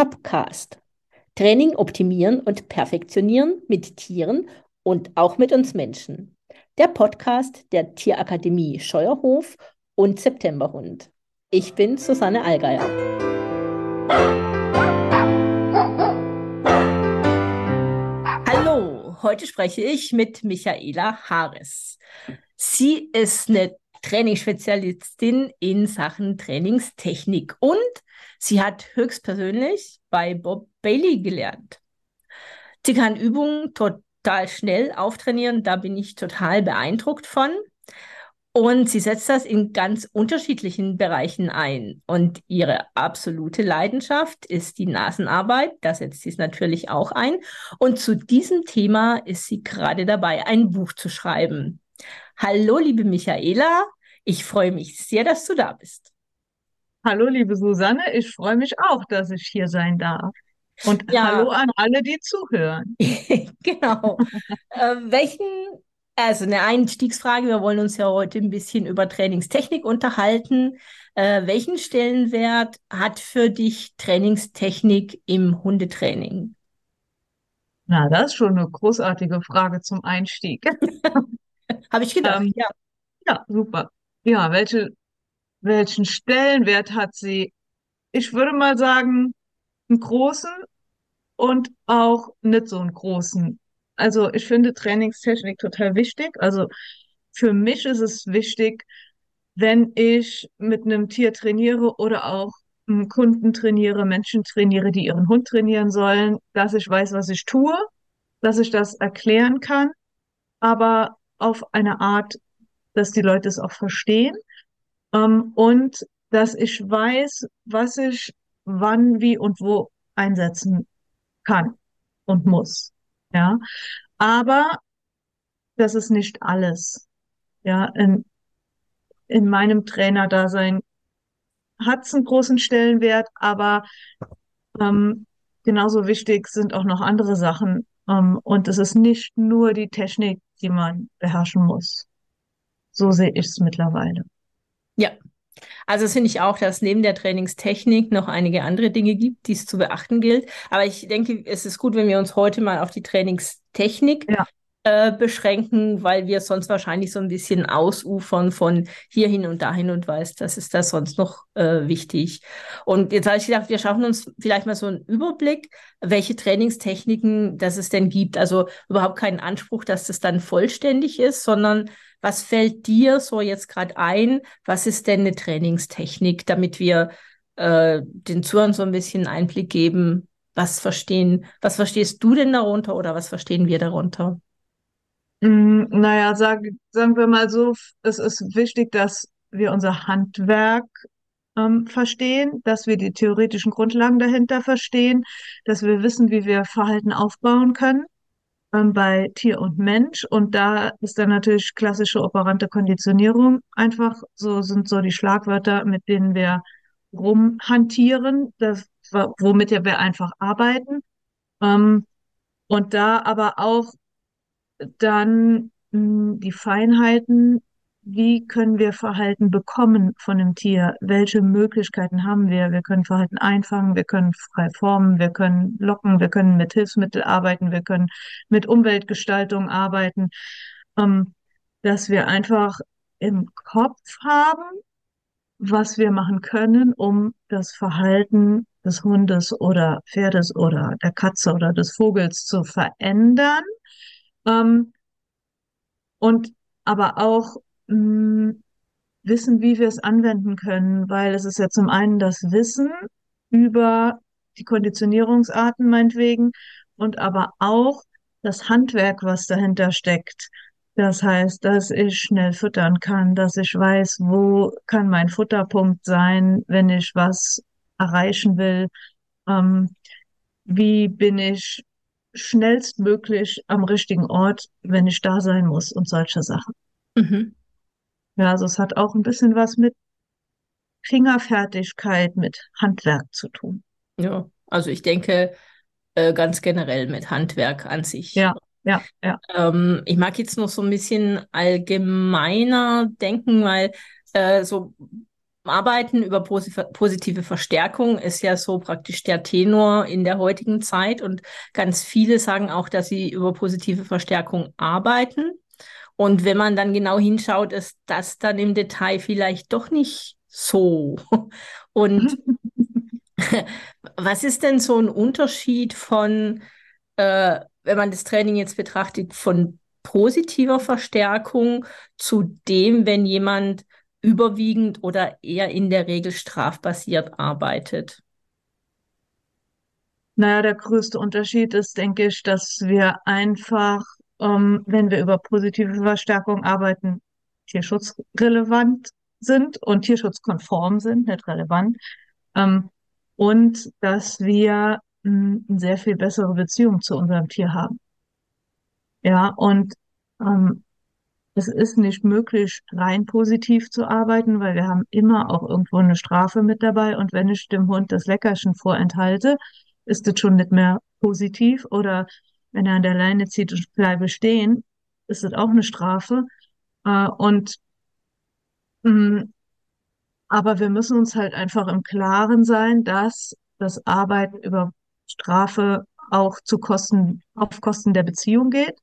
Topcast. Training optimieren und perfektionieren mit Tieren und auch mit uns Menschen. Der Podcast der Tierakademie Scheuerhof und Septemberhund. Ich bin Susanne Allgeier. Hallo, heute spreche ich mit Michaela Haares. Sie ist eine Trainingsspezialistin in Sachen Trainingstechnik und sie hat höchstpersönlich bei Bob Bailey gelernt. Sie kann Übungen total schnell auftrainieren, da bin ich total beeindruckt von. Und sie setzt das in ganz unterschiedlichen Bereichen ein. Und ihre absolute Leidenschaft ist die Nasenarbeit. Da setzt sie es natürlich auch ein. Und zu diesem Thema ist sie gerade dabei, ein Buch zu schreiben. Hallo, liebe Michaela. Ich freue mich sehr, dass du da bist. Hallo, liebe Susanne. Ich freue mich auch, dass ich hier sein darf. Und ja. hallo an alle, die zuhören. genau. äh, welchen, also eine Einstiegsfrage, wir wollen uns ja heute ein bisschen über Trainingstechnik unterhalten. Äh, welchen Stellenwert hat für dich Trainingstechnik im Hundetraining? Na, das ist schon eine großartige Frage zum Einstieg. Habe ich gedacht, ähm, ja. Ja, super. Ja, welche, welchen Stellenwert hat sie? Ich würde mal sagen, einen großen und auch nicht so einen großen. Also ich finde Trainingstechnik total wichtig. Also für mich ist es wichtig, wenn ich mit einem Tier trainiere oder auch Kunden trainiere, Menschen trainiere, die ihren Hund trainieren sollen, dass ich weiß, was ich tue, dass ich das erklären kann, aber auf eine Art, dass die Leute es auch verstehen ähm, und dass ich weiß, was ich wann, wie und wo einsetzen kann und muss. Ja, aber das ist nicht alles. Ja, in, in meinem Trainerdasein hat es einen großen Stellenwert, aber ähm, genauso wichtig sind auch noch andere Sachen. Ähm, und es ist nicht nur die Technik, die man beherrschen muss. So sehe ich es mittlerweile. Ja, also das finde ich auch, dass neben der Trainingstechnik noch einige andere Dinge gibt, die es zu beachten gilt. Aber ich denke, es ist gut, wenn wir uns heute mal auf die Trainingstechnik ja. äh, beschränken, weil wir sonst wahrscheinlich so ein bisschen ausufern von hierhin und dahin und weiß, das ist da sonst noch äh, wichtig. Und jetzt habe ich gedacht, wir schaffen uns vielleicht mal so einen Überblick, welche Trainingstechniken das es denn gibt. Also überhaupt keinen Anspruch, dass das dann vollständig ist, sondern was fällt dir so jetzt gerade ein? Was ist denn eine Trainingstechnik, damit wir äh, den Zuhörern so ein bisschen Einblick geben? Was verstehen, was verstehst du denn darunter oder was verstehen wir darunter? Mm, naja, sag, sagen wir mal so, es ist wichtig, dass wir unser Handwerk ähm, verstehen, dass wir die theoretischen Grundlagen dahinter verstehen, dass wir wissen, wie wir Verhalten aufbauen können ähm, bei Tier und Mensch. Und da ist dann natürlich klassische operante Konditionierung einfach so, sind so die Schlagwörter, mit denen wir rumhantieren, das, womit wir einfach arbeiten. Ähm, und da aber auch dann hm, die Feinheiten wie können wir Verhalten bekommen von dem Tier? Welche Möglichkeiten haben wir? Wir können Verhalten einfangen, wir können frei formen, wir können locken, wir können mit Hilfsmitteln arbeiten, wir können mit Umweltgestaltung arbeiten, ähm, dass wir einfach im Kopf haben, was wir machen können, um das Verhalten des Hundes oder Pferdes oder der Katze oder des Vogels zu verändern. Ähm, und aber auch wissen, wie wir es anwenden können, weil es ist ja zum einen das Wissen über die Konditionierungsarten meinetwegen und aber auch das Handwerk, was dahinter steckt. Das heißt, dass ich schnell füttern kann, dass ich weiß, wo kann mein Futterpunkt sein, wenn ich was erreichen will. Ähm, wie bin ich schnellstmöglich am richtigen Ort, wenn ich da sein muss und solche Sachen. Mhm. Ja, also es hat auch ein bisschen was mit Fingerfertigkeit, mit Handwerk zu tun. Ja, also ich denke äh, ganz generell mit Handwerk an sich. Ja, ja, ja. Ähm, ich mag jetzt noch so ein bisschen allgemeiner denken, weil äh, so Arbeiten über positive Verstärkung ist ja so praktisch der Tenor in der heutigen Zeit. Und ganz viele sagen auch, dass sie über positive Verstärkung arbeiten. Und wenn man dann genau hinschaut, ist das dann im Detail vielleicht doch nicht so. Und was ist denn so ein Unterschied von, äh, wenn man das Training jetzt betrachtet, von positiver Verstärkung zu dem, wenn jemand überwiegend oder eher in der Regel strafbasiert arbeitet? Naja, der größte Unterschied ist, denke ich, dass wir einfach, ähm, wenn wir über positive Verstärkung arbeiten, tierschutzrelevant sind und tierschutzkonform sind, nicht relevant. Ähm, und dass wir mh, eine sehr viel bessere Beziehung zu unserem Tier haben. Ja, und ähm, es ist nicht möglich, rein positiv zu arbeiten, weil wir haben immer auch irgendwo eine Strafe mit dabei. Und wenn ich dem Hund das Leckerchen vorenthalte, ist das schon nicht mehr positiv. Oder wenn er an der Leine zieht und bleibe stehen, ist das auch eine Strafe. Äh, und mh, mm, aber wir müssen uns halt einfach im Klaren sein, dass das Arbeiten über Strafe auch zu Kosten, auf Kosten der Beziehung geht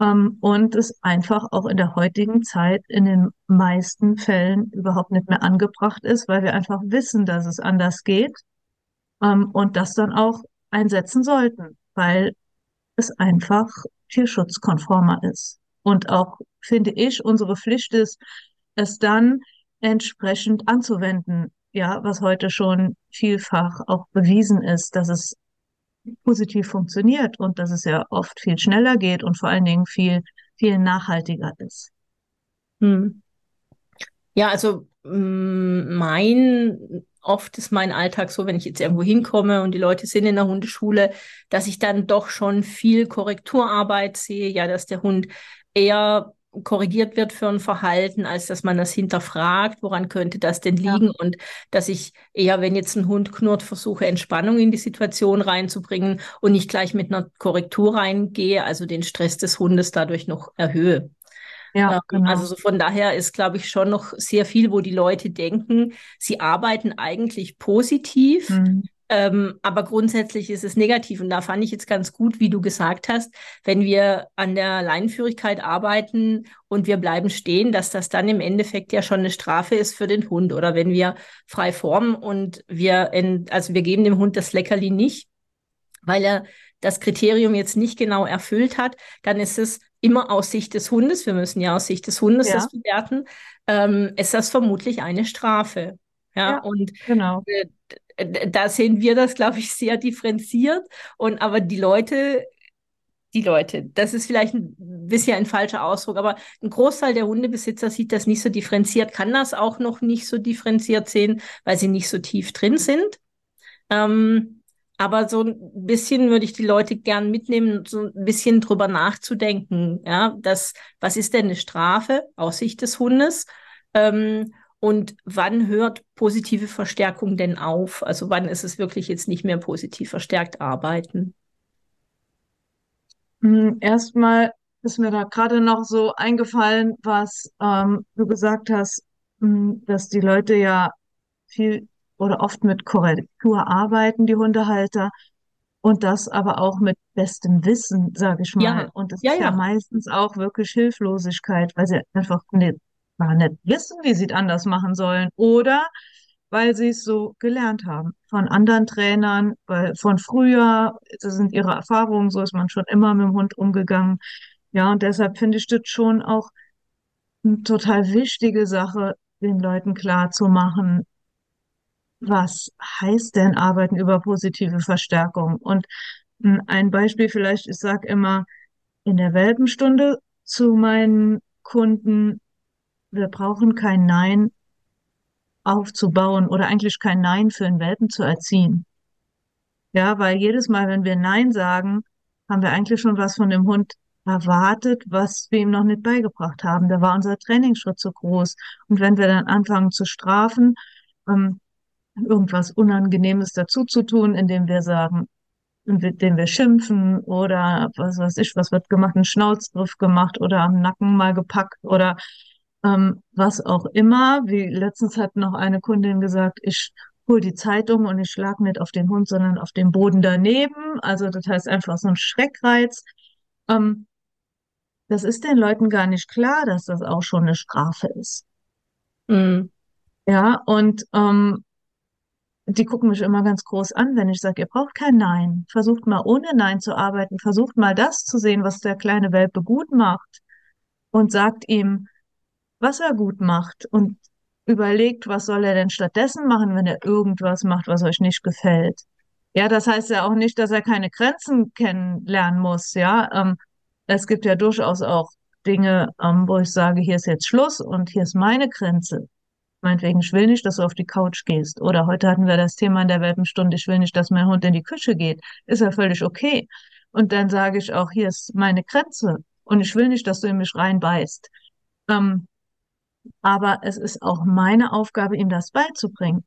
ähm, und es einfach auch in der heutigen Zeit in den meisten Fällen überhaupt nicht mehr angebracht ist, weil wir einfach wissen, dass es anders geht ähm, und das dann auch einsetzen sollten, weil es einfach tierschutzkonformer ist. Und auch, finde ich, unsere Pflicht ist, es dann entsprechend anzuwenden. Ja, was heute schon vielfach auch bewiesen ist, dass es positiv funktioniert und dass es ja oft viel schneller geht und vor allen Dingen viel, viel nachhaltiger ist. Hm. Ja, also mm, mein, oft ist mein Alltag so, wenn ich jetzt irgendwo hinkomme und die Leute sind in der Hundeschule, dass ich dann doch schon viel Korrekturarbeit sehe, ja, dass der Hund eher korrigiert wird für ein Verhalten, als dass man das hinterfragt, woran könnte das denn liegen ja. und dass ich eher, wenn jetzt ein Hund knurrt, versuche Entspannung in die Situation reinzubringen und nicht gleich mit einer Korrektur reingehe, also den Stress des Hundes dadurch noch erhöhe. Ja, ähm, genau. Also so von daher ist, glaube ich, schon noch sehr viel, wo die Leute denken, sie arbeiten eigentlich positiv, mhm. Ähm, aber grundsätzlich ist es negativ. Und da fand ich jetzt ganz gut, wie du gesagt hast, wenn wir an der Leinenführigkeit arbeiten und wir bleiben stehen, dass das dann im Endeffekt ja schon eine Strafe ist für den Hund. Oder wenn wir frei formen und wir, in, also wir geben dem Hund das Leckerli nicht, weil er das Kriterium jetzt nicht genau erfüllt hat, dann ist es immer aus Sicht des Hundes, wir müssen ja aus Sicht des Hundes ja. das bewerten, ähm, ist das vermutlich eine Strafe. Ja, ja und genau. Äh, da sehen wir das, glaube ich, sehr differenziert. Und aber die Leute, die Leute, das ist vielleicht ein bisschen ein falscher Ausdruck, aber ein Großteil der Hundebesitzer sieht das nicht so differenziert, kann das auch noch nicht so differenziert sehen, weil sie nicht so tief drin sind. Ähm, aber so ein bisschen würde ich die Leute gern mitnehmen, so ein bisschen drüber nachzudenken. Ja, das, was ist denn eine Strafe aus Sicht des Hundes? Ähm, und wann hört positive Verstärkung denn auf? Also wann ist es wirklich jetzt nicht mehr positiv verstärkt arbeiten? Hm, erstmal ist mir da gerade noch so eingefallen, was ähm, du gesagt hast, hm, dass die Leute ja viel oder oft mit Korrektur arbeiten, die Hundehalter, und das aber auch mit bestem Wissen, sage ich mal. Ja. Und das ja, ist ja, ja meistens auch wirklich Hilflosigkeit, weil sie einfach nicht gar nicht wissen, wie sie es anders machen sollen oder weil sie es so gelernt haben von anderen Trainern, weil von früher, das sind ihre Erfahrungen, so ist man schon immer mit dem Hund umgegangen. Ja, und deshalb finde ich das schon auch eine total wichtige Sache, den Leuten klar zu machen, was heißt denn Arbeiten über positive Verstärkung? Und ein Beispiel vielleicht, ich sage immer in der Welpenstunde zu meinen Kunden, wir brauchen kein Nein aufzubauen oder eigentlich kein Nein für einen Welpen zu erziehen. Ja, weil jedes Mal, wenn wir Nein sagen, haben wir eigentlich schon was von dem Hund erwartet, was wir ihm noch nicht beigebracht haben. Da war unser Trainingsschritt zu groß. Und wenn wir dann anfangen zu strafen, ähm, irgendwas Unangenehmes dazu zu tun, indem wir sagen, indem wir schimpfen oder was weiß ich, was wird gemacht, einen Schnauzgriff gemacht oder am Nacken mal gepackt oder ähm, was auch immer. Wie letztens hat noch eine Kundin gesagt, ich hol die Zeitung und ich schlag nicht auf den Hund, sondern auf den Boden daneben. Also das heißt einfach so ein Schreckreiz. Ähm, das ist den Leuten gar nicht klar, dass das auch schon eine Strafe ist. Mhm. Ja, und ähm, die gucken mich immer ganz groß an, wenn ich sage, ihr braucht kein Nein. Versucht mal ohne Nein zu arbeiten. Versucht mal das zu sehen, was der kleine Welpe gut macht und sagt ihm, was er gut macht und überlegt, was soll er denn stattdessen machen, wenn er irgendwas macht, was euch nicht gefällt. Ja, das heißt ja auch nicht, dass er keine Grenzen kennenlernen muss. Ja, ähm, es gibt ja durchaus auch Dinge, ähm, wo ich sage, hier ist jetzt Schluss und hier ist meine Grenze. Meinetwegen, ich will nicht, dass du auf die Couch gehst. Oder heute hatten wir das Thema in der Welpenstunde, ich will nicht, dass mein Hund in die Küche geht. Ist ja völlig okay. Und dann sage ich auch, hier ist meine Grenze. Und ich will nicht, dass du in mich reinbeißt. Ähm, aber es ist auch meine Aufgabe, ihm das beizubringen,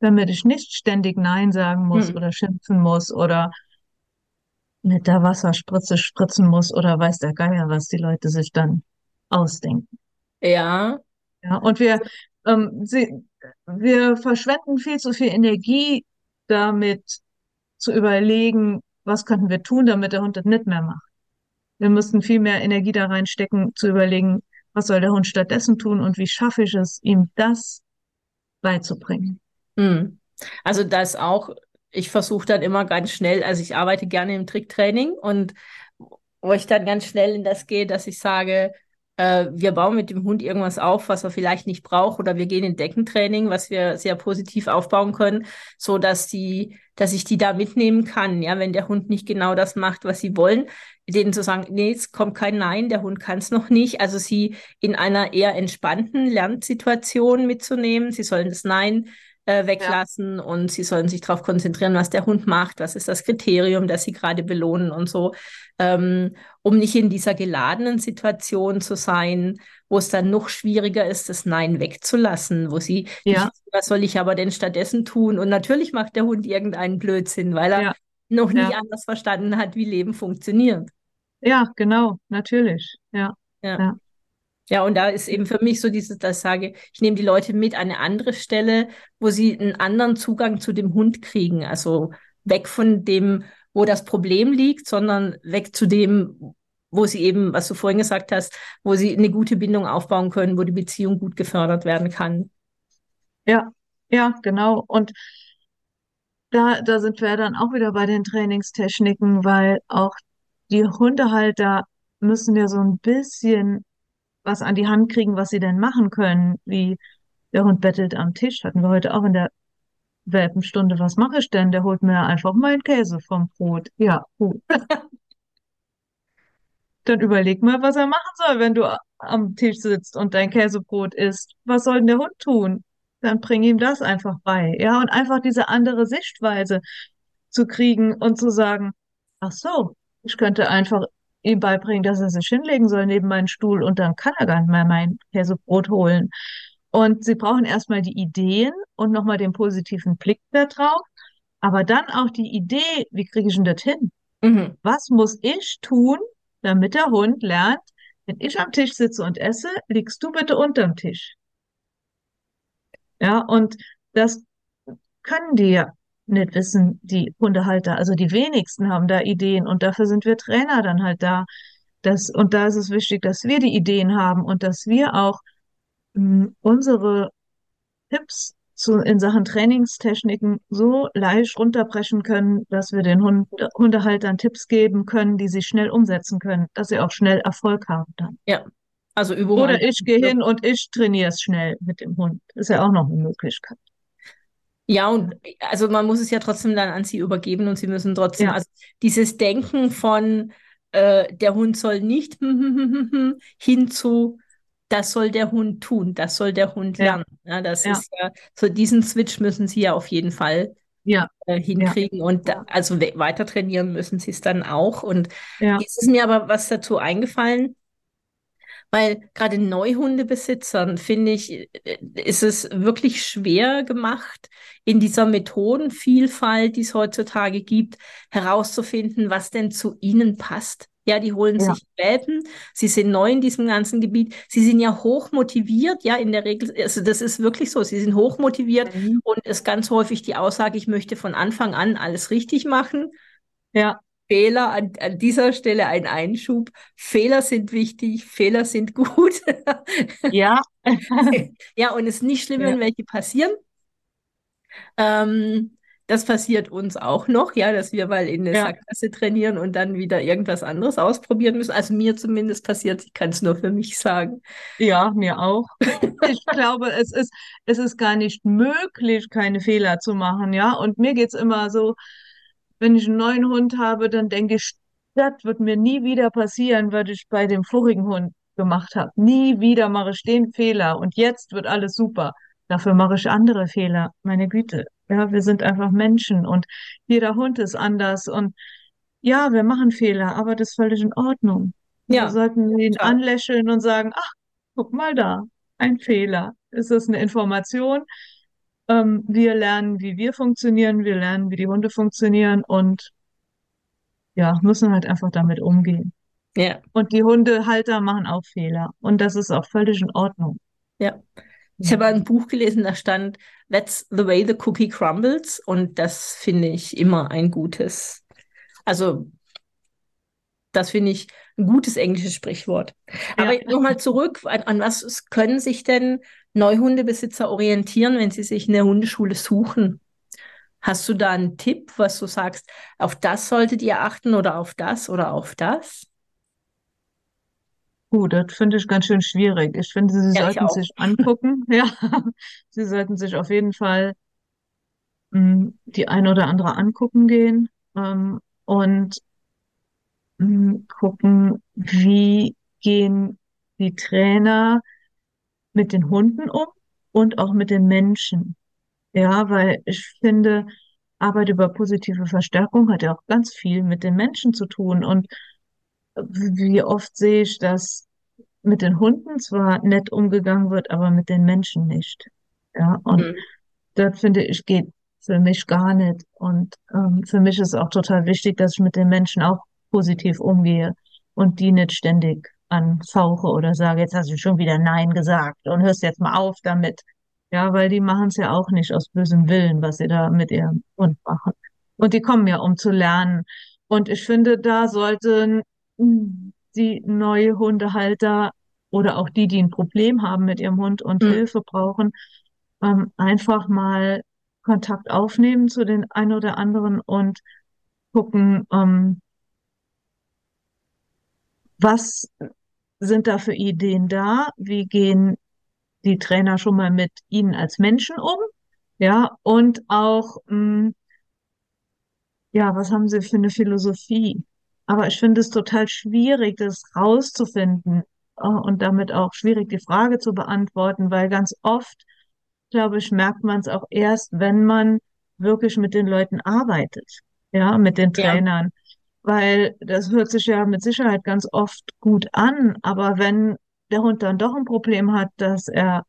damit ich nicht ständig Nein sagen muss Hm. oder schimpfen muss oder mit der Wasserspritze spritzen muss oder weiß der Geier, was die Leute sich dann ausdenken. Ja, Ja, und wir, ähm, sie, wir verschwenden viel zu viel Energie damit zu überlegen, was könnten wir tun, damit der Hund das nicht mehr macht. Wir müssten viel mehr Energie da reinstecken, zu überlegen, was soll der Hund stattdessen tun und wie schaffe ich es, ihm das beizubringen. hm. Also das auch, ich versuche dann immer ganz schnell, also ich arbeite gerne im Tricktraining und wo ich dann ganz schnell in das gehe, dass ich sage, äh, wir bauen mit dem Hund irgendwas auf, was er vielleicht nicht braucht, oder wir gehen in Deckentraining, was wir sehr positiv aufbauen können, so dass die, dass ich die da mitnehmen kann. Ja, wenn der Hund nicht genau das macht, was sie wollen, denen zu sagen, nee, es kommt kein Nein, der Hund kann es noch nicht. Also sie in einer eher entspannten Lernsituation mitzunehmen. Sie sollen das Nein äh, weglassen ja. und sie sollen sich darauf konzentrieren, was der Hund macht, was ist das Kriterium, das sie gerade belohnen und so, ähm, um nicht in dieser geladenen Situation zu sein, wo es dann noch schwieriger ist, das Nein wegzulassen, wo sie, ja. nicht, was soll ich aber denn stattdessen tun? Und natürlich macht der Hund irgendeinen Blödsinn, weil er ja. noch nie anders verstanden hat, wie Leben funktioniert. Ja, genau, natürlich, ja. ja. Ja, und da ist eben für mich so dieses, dass ich sage, ich nehme die Leute mit an eine andere Stelle, wo sie einen anderen Zugang zu dem Hund kriegen. Also weg von dem, wo das Problem liegt, sondern weg zu dem, wo sie eben, was du vorhin gesagt hast, wo sie eine gute Bindung aufbauen können, wo die Beziehung gut gefördert werden kann. Ja, ja, genau. Und da, da sind wir dann auch wieder bei den Trainingstechniken, weil auch die Hundehalter müssen ja so ein bisschen was an die Hand kriegen, was sie denn machen können, wie der Hund bettelt am Tisch, hatten wir heute auch in der Welpenstunde. Was mache ich denn? Der holt mir einfach meinen Käse vom Brot. Ja, gut. Dann überleg mal, was er machen soll, wenn du am Tisch sitzt und dein Käsebrot isst. Was soll denn der Hund tun? Dann bring ihm das einfach bei. Ja, und einfach diese andere Sichtweise zu kriegen und zu sagen, ach so, ich könnte einfach ihm beibringen, dass er sich hinlegen soll neben meinen Stuhl und dann kann er gar nicht mehr mein Käsebrot holen. Und sie brauchen erstmal die Ideen und nochmal den positiven Blick da drauf, aber dann auch die Idee, wie kriege ich denn das hin? Mhm. Was muss ich tun, damit der Hund lernt, wenn ich am Tisch sitze und esse, liegst du bitte unterm Tisch. Ja, und das können die ja nicht wissen, die Hundehalter. Also die wenigsten haben da Ideen und dafür sind wir Trainer dann halt da. Das, und da ist es wichtig, dass wir die Ideen haben und dass wir auch mh, unsere Tipps zu, in Sachen Trainingstechniken so leicht runterbrechen können, dass wir den Hund, Hundehaltern Tipps geben können, die sie schnell umsetzen können, dass sie auch schnell Erfolg haben dann. Ja, also Übungen. Oder ich gehe hin und ich trainiere es schnell mit dem Hund. Ist ja auch noch eine Möglichkeit. Ja, und also man muss es ja trotzdem dann an sie übergeben und sie müssen trotzdem, Ja. also dieses Denken von äh, der Hund soll nicht hin zu das soll der Hund tun, das soll der Hund Ja. lernen. Ja, das Ja. ist ja, so diesen Switch müssen sie ja auf jeden Fall Ja, äh, hinkriegen und da, also we weiter trainieren müssen sie es dann auch. Und ja, jetzt ist mir aber was dazu eingefallen, weil gerade Neuhundebesitzern, finde ich, ist es wirklich schwer gemacht, in dieser Methodenvielfalt, die es heutzutage gibt, herauszufinden, was denn zu ihnen passt. Ja, die holen ja. sich Welpen. Sie sind neu in diesem ganzen Gebiet. Sie sind ja hoch motiviert. Ja, in der Regel, also das ist wirklich so. Sie sind hoch motiviert mhm. und ist ganz häufig die Aussage, ich möchte von Anfang an alles richtig machen. Ja. Fehler an, an dieser Stelle ein Einschub. Fehler sind wichtig, Fehler sind gut. ja. ja, und es ist nicht schlimm, ja. wenn welche passieren. Ähm, das passiert uns auch noch, ja, dass wir mal in eine ja. Sackgasse trainieren und dann wieder irgendwas anderes ausprobieren müssen. Also mir zumindest passiert, ich kann es nur für mich sagen. Ja, mir auch. ich glaube, es ist, es ist gar nicht möglich, keine Fehler zu machen, ja. Und mir geht es immer so, wenn ich einen neuen Hund habe, dann denke ich, das wird mir nie wieder passieren, was ich bei dem vorigen Hund gemacht habe. Nie wieder mache ich den Fehler und jetzt wird alles super. Dafür mache ich andere Fehler. Meine Güte. Ja, wir sind einfach Menschen und jeder Hund ist anders und ja, wir machen Fehler, aber das ist völlig in Ordnung. Ja. Wir sollten ihn ja. anlächeln und sagen, ach, guck mal da, ein Fehler. Ist eine Information. Ähm, wir lernen, wie wir funktionieren, wir lernen, wie die Hunde funktionieren und ja, müssen halt einfach damit umgehen. Ja. Und die Hundehalter machen auch Fehler und das ist auch völlig in Ordnung. Ja. Ich habe ein Buch gelesen, da stand That's the way the cookie crumbles und das finde ich immer ein gutes. Also das finde ich ein gutes englisches Sprichwort. Aber ja. nochmal zurück, an, an, was können sich denn Neuhundebesitzer orientieren, wenn sie sich eine Hundeschule suchen? Hast du da einen Tipp, was du sagst, auf das solltet ihr achten oder auf das oder auf das? Gut, das finde ich ganz schön schwierig. Ich finde, Sie Ja, sollten sich angucken. Ja, Sie sollten sich auf jeden Fall mh, hm, die ein oder andere angucken gehen ähm, und mh, hm, gucken, wie gehen die Trainer mit den Hunden um und auch mit den Menschen. Ja, weil ich finde, Arbeit über positive Verstärkung hat ja auch ganz viel mit den Menschen zu tun und wie oft sehe ich, dass mit den Hunden zwar nett umgegangen wird, aber mit den Menschen nicht. Ja, und mhm. das finde ich geht für mich gar nicht. Und ähm, für mich ist auch total wichtig, dass ich mit den Menschen auch positiv umgehe und die nicht ständig anfauche oder sage, jetzt hast du schon wieder Nein gesagt und hörst jetzt mal auf damit. Ja, weil die machen es ja auch nicht aus bösem Willen, was sie da mit ihrem Hund machen. Und die kommen ja, um zu lernen. Und ich finde, da sollten die neue Hundehalter oder auch die, die ein Problem haben mit ihrem Hund und mhm. Hilfe brauchen, ähm, einfach mal Kontakt aufnehmen zu den ein oder anderen und gucken, ähm, was sind da für Ideen da? Wie gehen die Trainer schon mal mit ihnen als Menschen um? Ja, und auch, mh, hm, ja, was haben sie für eine Philosophie? Aber ich finde es total schwierig, das rauszufinden äh, und damit auch schwierig, die Frage zu beantworten, weil ganz oft, glaube ich, merkt man es auch erst, wenn man wirklich mit den Leuten arbeitet, ja, mit den Trainern. Ja. Weil das hört sich ja mit Sicherheit ganz oft gut an, aber wenn der Hund dann doch ein Problem hat, dass er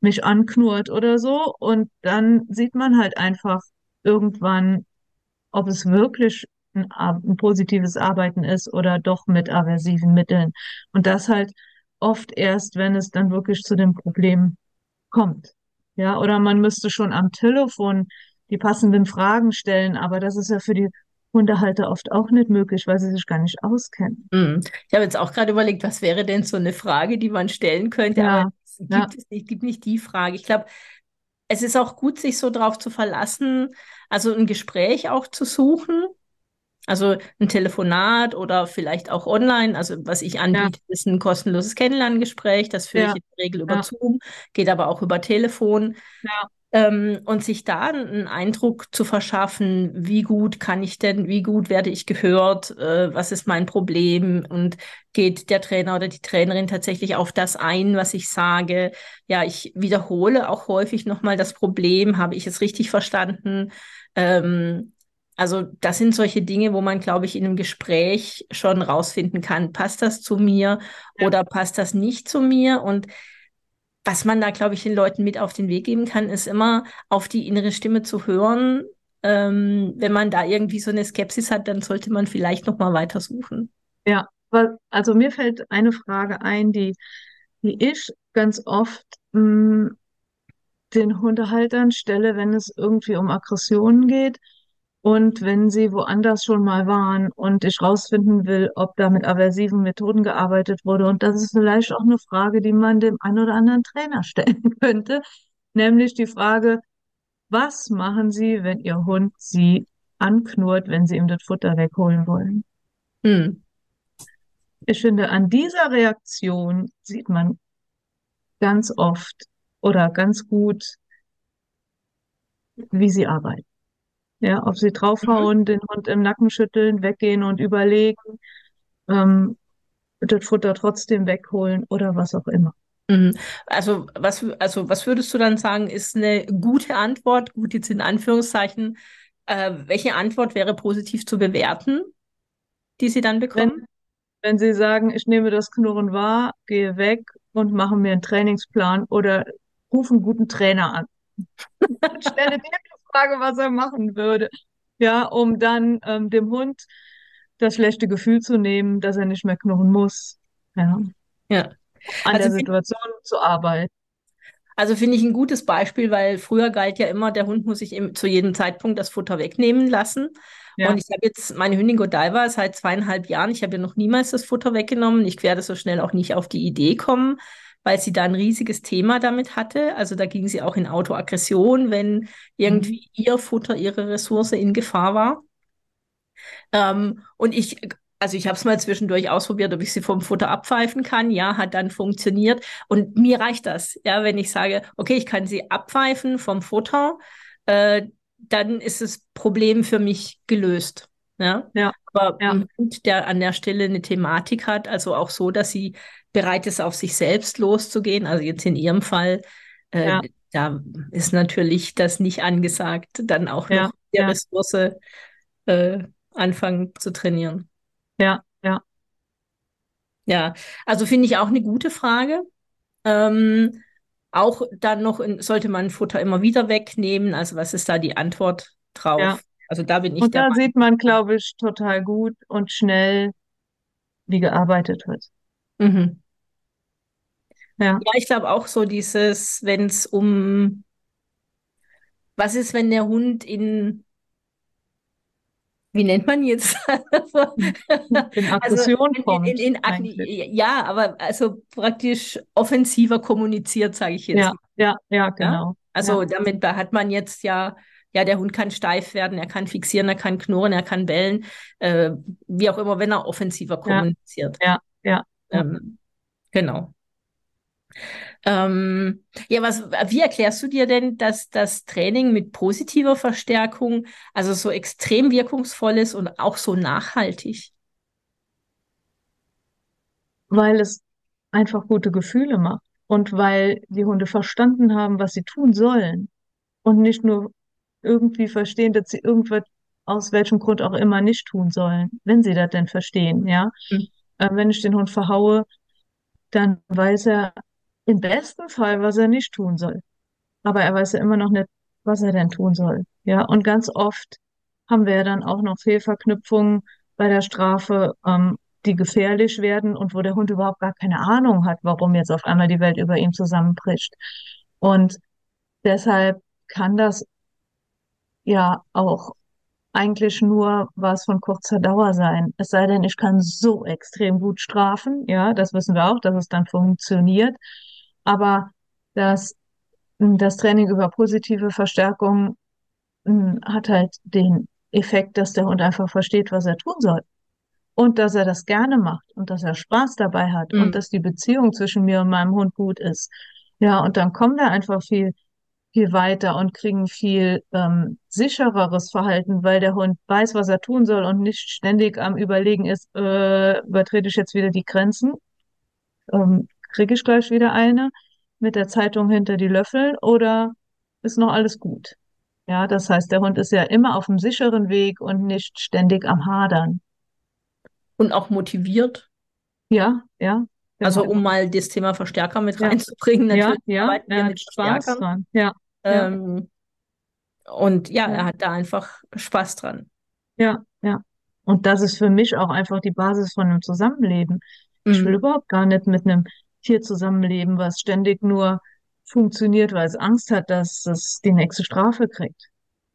mich anknurrt oder so, und dann sieht man halt einfach irgendwann, ob es wirklich ein, ein positives Arbeiten ist oder doch mit aversiven Mitteln. Und das halt oft erst, wenn es dann wirklich zu dem Problem kommt. Ja, oder man müsste schon am Telefon die passenden Fragen stellen, aber das ist ja für die Hundehalter oft auch nicht möglich, weil sie sich gar nicht auskennen. Mm. Ich habe jetzt auch gerade überlegt, was wäre denn so eine Frage, die man stellen könnte, ja, aber es gibt ja. es nicht, gibt nicht die Frage. Ich glaube, es ist auch gut, sich so darauf zu verlassen, also ein Gespräch auch zu suchen, also ein Telefonat oder vielleicht auch online. Also was ich anbiete, ja. ist ein kostenloses Kennenlerngespräch. Das führe ja. ich in der Regel über ja. Zoom, geht aber auch über Telefon. Ähm, und sich da einen Eindruck zu verschaffen, wie gut kann ich denn, wie gut werde ich gehört, äh, was ist mein Problem und geht der Trainer oder die Trainerin tatsächlich auf das ein, was ich sage. Ja, ich wiederhole auch häufig nochmal das Problem, habe ich es richtig verstanden? Ähm, also das sind solche Dinge, wo man, glaube ich, in einem Gespräch schon rausfinden kann, passt das zu mir ja. oder passt das nicht zu mir? Und was man da, glaube ich, den Leuten mit auf den Weg geben kann, ist immer auf die innere Stimme zu hören. Ähm, wenn man da irgendwie so eine Skepsis hat, dann sollte man vielleicht noch mal weiter suchen. Ja, also mir fällt eine Frage ein, die, die ich ganz oft mh, mm, den Hundehaltern stelle, wenn es irgendwie um Aggressionen geht und wenn sie woanders schon mal waren und ich rausfinden will, ob da mit aversiven Methoden gearbeitet wurde. Und das ist vielleicht auch eine Frage, die man dem einen oder anderen Trainer stellen könnte, nämlich die Frage, was machen Sie, wenn Ihr Hund Sie anknurrt, wenn Sie ihm das Futter wegholen wollen? Hm. Ich finde, an dieser Reaktion sieht man ganz oft oder ganz gut, wie sie arbeiten. Ja, ob sie draufhauen, mhm. den Hund im Nacken schütteln, weggehen und überlegen, ähm, das Futter trotzdem wegholen oder was auch immer. Mhm. Also was, also was würdest du dann sagen, ist eine gute Antwort, gut jetzt in Anführungszeichen, äh, welche Antwort wäre positiv zu bewerten, die sie dann bekommen? Wenn, wenn sie sagen, ich nehme das Knurren wahr, gehe weg und mache mir einen Trainingsplan oder rufe einen guten Trainer an. stelle dir Frage, was er machen würde. Ja, um dann ähm, dem Hund das schlechte Gefühl zu nehmen, dass er nicht mehr knurren muss. Ja. Ja. An also der Situation zu arbeiten. Also finde ich ein gutes Beispiel, weil früher galt ja immer, der Hund muss sich im, zu jedem Zeitpunkt das Futter wegnehmen lassen. Ja. Und ich habe jetzt meine Hündin Godiva seit zweieinhalb Jahren. Ich habe ihr noch niemals das Futter weggenommen. Ich werde so schnell auch nicht auf die Idee kommen weil sie da ein riesiges Thema damit hatte. Also da ging sie auch in Autoaggression, wenn irgendwie mhm. ihr Futter, ihre Ressource in Gefahr war. Ähm, und ich, also ich habe es mal zwischendurch ausprobiert, ob ich sie vom Futter abpfeifen kann. Ja, hat dann funktioniert. Und mir reicht das, ja, wenn ich sage, okay, ich kann sie abpfeifen vom Futter, äh, dann ist das Problem für mich gelöst. Ja, ja. Aber ja. ein Hund, der an der Stelle eine Thematik hat, also auch so, dass sie bereit ist, auf sich selbst loszugehen. Also jetzt in Ihrem Fall, äh, ja. da ist natürlich das nicht angesagt, dann auch noch die Ressource äh, anfangen zu trainieren. Ja, ja. Ja, also finde ich auch eine gute Frage. Ähm, auch dann noch in, sollte man Futter immer wieder wegnehmen. Also was ist da die Antwort drauf? Ja. Also da bin ich Und da sieht man, glaube ich, total gut und schnell, wie gearbeitet wird. Mhm. Ja. ja, ich glaube auch so dieses, wenn es um, was ist, wenn der Hund in, wie nennt man jetzt? in Aggression also kommt. In, in, in, ja, aber also praktisch offensiver kommuniziert, sage ich jetzt. Ja, ja, ja, genau. Also ja. damit hat man jetzt ja, ja, der Hund kann steif werden, er kann fixieren, er kann knurren, er kann bellen, äh, wie auch immer, wenn er offensiver kommuniziert. Ja, ja. ja. Ähm, genau. Ähm, ja, was, wie erklärst du dir denn, dass das Training mit positiver Verstärkung, also so extrem wirkungsvoll ist und auch so nachhaltig? Weil es einfach gute Gefühle macht und weil die Hunde verstanden haben, was sie tun sollen und nicht nur irgendwie verstehen, dass sie irgendwas aus welchem Grund auch immer nicht tun sollen, wenn sie das denn verstehen, ja. Mhm. Äh, wenn ich den Hund verhaue, dann weiß er, im besten Fall, was er nicht tun soll. Aber er weiß ja immer noch nicht, was er denn tun soll. Ja, und ganz oft haben wir ja dann auch noch Fehlverknüpfungen bei der Strafe, ähm, die gefährlich werden und wo der Hund überhaupt gar keine Ahnung hat, warum jetzt auf einmal die Welt über ihm zusammenbricht. Und deshalb kann das ja auch eigentlich nur was von kurzer Dauer sein. Es sei denn, ich kann so extrem gut strafen. Ja, das wissen wir auch, dass es dann funktioniert. Aber das, das Training über positive Verstärkung hm, hat halt den Effekt, dass der Hund einfach versteht, was er tun soll. Und dass er das gerne macht und dass er Spaß dabei hat mhm. und dass die Beziehung zwischen mir und meinem Hund gut ist. Ja, und dann kommen wir einfach viel, viel weiter und kriegen viel ähm, sichereres Verhalten, weil der Hund weiß, was er tun soll und nicht ständig am Überlegen ist, äh, übertrete ich jetzt wieder die Grenzen. Ähm, kriege ich gleich wieder eine mit der Zeitung hinter die Löffel oder ist noch alles gut? Ja, das heißt, der Hund ist ja immer auf dem sicheren Weg und nicht ständig am Hadern. Und auch motiviert. Ja, ja. Also um mal das Thema Verstärker mit ja. reinzubringen, natürlich ja, ja, er hat Spaß dran. Ja, ähm, Und ja, er hat da einfach Spaß dran. Ja, ja. Und das ist für mich auch einfach die Basis von einem Zusammenleben. Ich will Mhm. überhaupt gar nicht mit einem Tier zusammenleben, was ständig nur funktioniert, weil es Angst hat, dass es die nächste Strafe kriegt.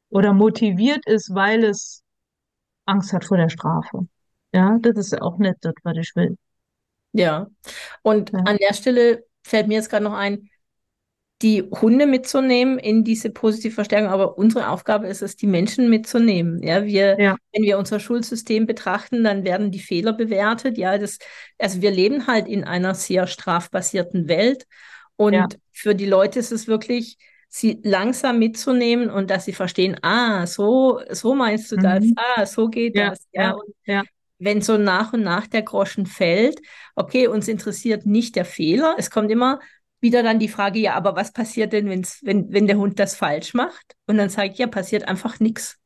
Oder motiviert ist, weil es Angst hat vor der Strafe. Ja, das ist ja auch nicht das, was ich will. Ja. Und Ja, an der Stelle fällt mir jetzt gerade noch ein, die Hunde mitzunehmen in diese positive Verstärkung, aber unsere Aufgabe ist es, die Menschen mitzunehmen. Ja, wir, ja, wenn wir unser Schulsystem betrachten, dann werden die Fehler bewertet. Ja, das, also wir leben halt in einer sehr strafbasierten Welt ja. und für die Leute ist es wirklich, sie langsam mitzunehmen und dass sie verstehen, ah, so, so meinst du das, Mhm. ah, so geht Ja, das. Ja, ja, und ja, wenn so nach und nach der Groschen fällt, okay, uns interessiert nicht der Fehler. Es kommt immer wieder dann die Frage, ja, aber was passiert denn, wenn's, wenn, wenn der Hund das falsch macht? Und dann sage ich, ja, passiert einfach nichts.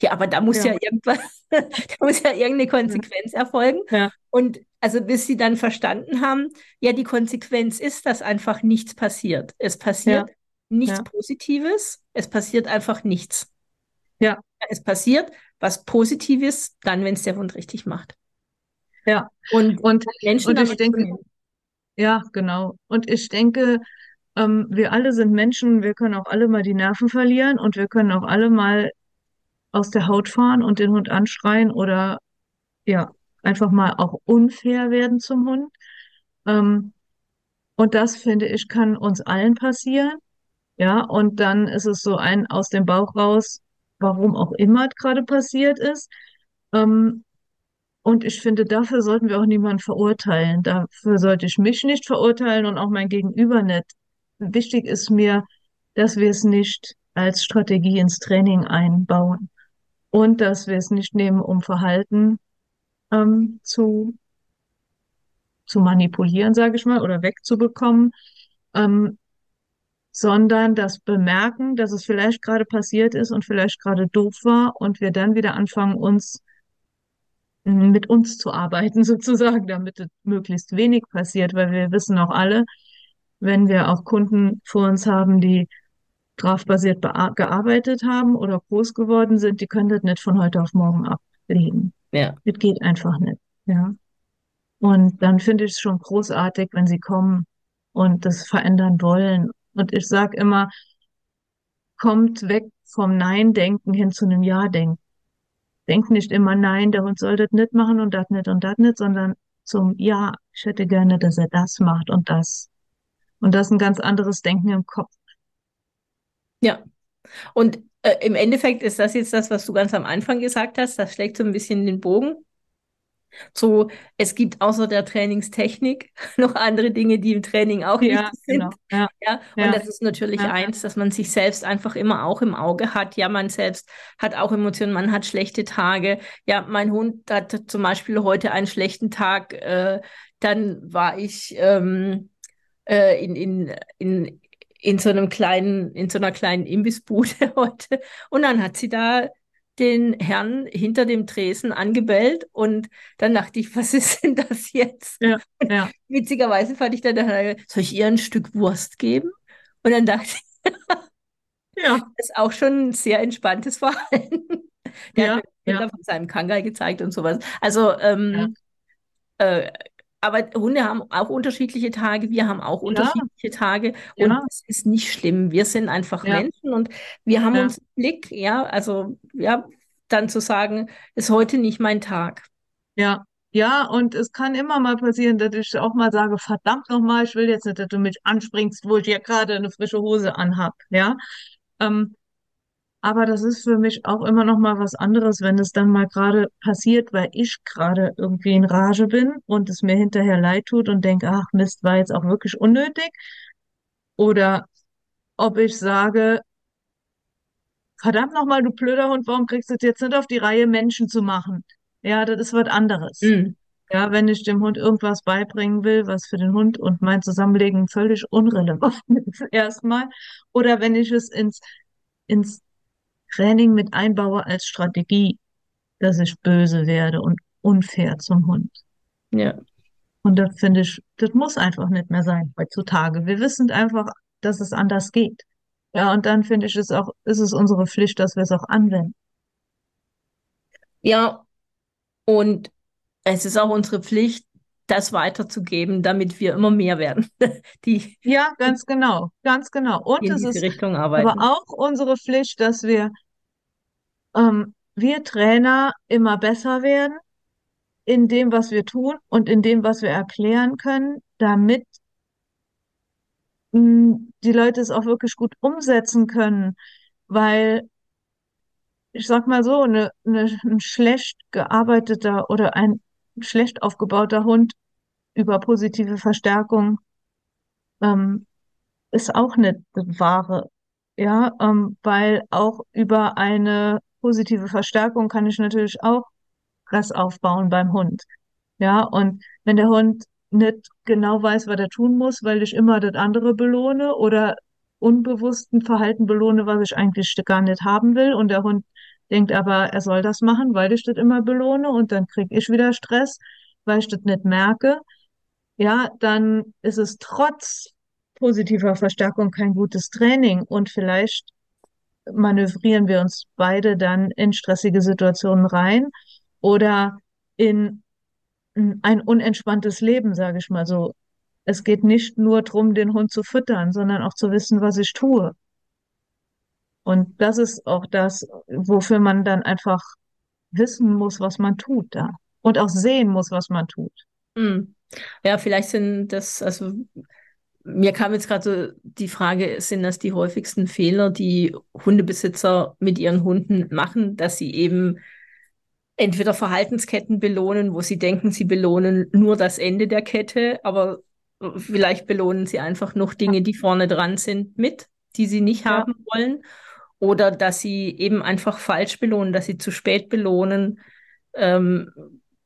Ja, aber da muss ja, ja irgendwas, da muss ja irgendeine ja, Konsequenz erfolgen. ja, Und also bis sie dann verstanden haben, ja, die Konsequenz ist, dass einfach nichts passiert. Es ja, passiert nichts ja, Positives, es passiert einfach nichts. ja, Es passiert was Positives, dann, wenn es der Hund richtig macht. ja. Und Und, Menschen und ich denke, ja, genau. Und ich denke, ähm, wir alle sind Menschen, wir können auch alle mal die Nerven verlieren und wir können auch alle mal aus der Haut fahren und den Hund anschreien oder ja, einfach mal auch unfair werden zum Hund. Ähm, und das, finde ich, kann uns allen passieren. Ja, und dann ist es so ein aus dem Bauch raus, warum auch immer gerade passiert ist. Ähm, und ich finde, dafür sollten wir auch niemanden verurteilen. Dafür sollte ich mich nicht verurteilen und auch mein Gegenüber nicht. Wichtig ist mir, dass wir es nicht als Strategie ins Training einbauen und dass wir es nicht nehmen, um Verhalten ähm, zu, zu manipulieren, sage ich mal, oder wegzubekommen, ähm, sondern das Bemerken, dass es vielleicht gerade passiert ist und vielleicht gerade doof war und wir dann wieder anfangen, uns mit uns zu arbeiten, sozusagen, damit es möglichst wenig passiert, weil wir wissen auch alle, wenn wir auch Kunden vor uns haben, die strafbasiert gearbeitet haben oder groß geworden sind, die können das nicht von heute auf morgen ablegen. Ja, Das geht einfach nicht. Ja. Und dann finde ich es schon großartig, wenn sie kommen und das verändern wollen. Und ich sage immer, kommt weg vom Nein-Denken hin zu einem Ja-Denken. Denk nicht immer Nein, der Hund soll das nicht machen und das nicht und das nicht, sondern zum Ja, ich hätte gerne, dass er das macht und das. Und das ist ein ganz anderes Denken im Kopf. ja. Und äh, im Endeffekt ist das jetzt das, was du ganz am Anfang gesagt hast. Das schlägt so ein bisschen den Bogen. So, es gibt außer der Trainingstechnik noch andere Dinge, die im Training auch Ja, wichtig genau. sind. Ja, Ja, und ja, das ist natürlich eins, dass man sich selbst einfach immer auch im Auge hat. Ja, man selbst hat auch Emotionen, man hat schlechte Tage. Ja, mein Hund hatte zum Beispiel heute einen schlechten Tag. Äh, dann war ich ähm, äh, in, in, in, in so einem kleinen, in so einer kleinen Imbissbude heute. Und dann hat sie da den Herrn hinter dem Tresen angebellt und dann dachte ich, was ist denn das jetzt? ja, ja, Witzigerweise fand ich dann, soll ich ihr ein Stück Wurst geben? Und dann dachte ich, ja, das ist auch schon ein sehr entspanntes Verhalten. Der ja, hat mir ja, von seinem Kangal gezeigt und sowas. Also, ähm, äh, aber Hunde haben auch unterschiedliche Tage, wir haben auch ja, unterschiedliche Tage und ja, es ist nicht schlimm. Wir sind einfach ja, Menschen und wir haben ja, uns Blick, ja, also ja, dann zu sagen, ist heute nicht mein Tag. ja. Ja, und es kann immer mal passieren, dass ich auch mal sage, verdammt nochmal, ich will jetzt nicht, dass du mich anspringst, wo ich ja gerade eine frische Hose anhab, ja. Ähm, Aber das ist für mich auch immer noch mal was anderes, wenn es dann mal gerade passiert, weil ich gerade irgendwie in Rage bin und es mir hinterher leid tut und denke, ach Mist, war jetzt auch wirklich unnötig. Oder ob ich sage, verdammt noch mal, du blöder Hund, warum kriegst du es jetzt nicht auf die Reihe, Menschen zu machen? Ja, das ist was anderes. Mm, Ja, wenn ich dem Hund irgendwas beibringen will, was für den Hund und mein Zusammenleben völlig unrelevant ist erstmal. Oder wenn ich es ins, ins Training mit einbaue als Strategie, dass ich böse werde und unfair zum Hund. ja. Und das finde ich, das muss einfach nicht mehr sein heutzutage. Wir wissen einfach, dass es anders geht. Ja, und dann finde ich es auch, ist es unsere Pflicht, dass wir es auch anwenden. Ja, Und es ist auch unsere Pflicht, das weiterzugeben, damit wir immer mehr werden. Die, ja, ganz genau, ganz genau. Und es ist Richtung arbeiten. aber auch unsere Pflicht, dass wir, ähm, wir Trainer immer besser werden in dem, was wir tun und in dem, was wir erklären können, damit mh, hm, die Leute es auch wirklich gut umsetzen können. Weil ich sag mal so, eine, eine, ein schlecht gearbeiteter oder ein schlecht aufgebauter Hund über positive Verstärkung ähm, ist auch nicht Wahre. Ja, ähm, weil auch über eine positive Verstärkung kann ich natürlich auch Stress aufbauen beim Hund. Ja, und wenn der Hund nicht genau weiß, was er tun muss, weil ich immer das andere belohne oder unbewussten Verhalten belohne, was ich eigentlich gar nicht haben will und der Hund denkt aber, er soll das machen, weil ich das immer belohne und dann kriege ich wieder Stress, weil ich das nicht merke, ja, dann ist es trotz positiver Verstärkung kein gutes Training und vielleicht manövrieren wir uns beide dann in stressige Situationen rein oder in ein unentspanntes Leben, sage ich mal so. Es geht nicht nur darum, den Hund zu füttern, sondern auch zu wissen, was ich tue. Und das ist auch das, wofür man dann einfach wissen muss, was man tut da. Und auch sehen muss, was man tut. Hm. Ja, vielleicht sind das, also mir kam jetzt gerade so die Frage, sind das die häufigsten Fehler, die Hundebesitzer mit ihren Hunden machen, dass sie eben entweder Verhaltensketten belohnen, wo sie denken, sie belohnen nur das Ende der Kette, aber vielleicht belohnen sie einfach noch Dinge, die vorne dran sind, mit, die sie nicht ja. haben wollen. Oder dass sie eben einfach falsch belohnen, dass sie zu spät belohnen. Ähm,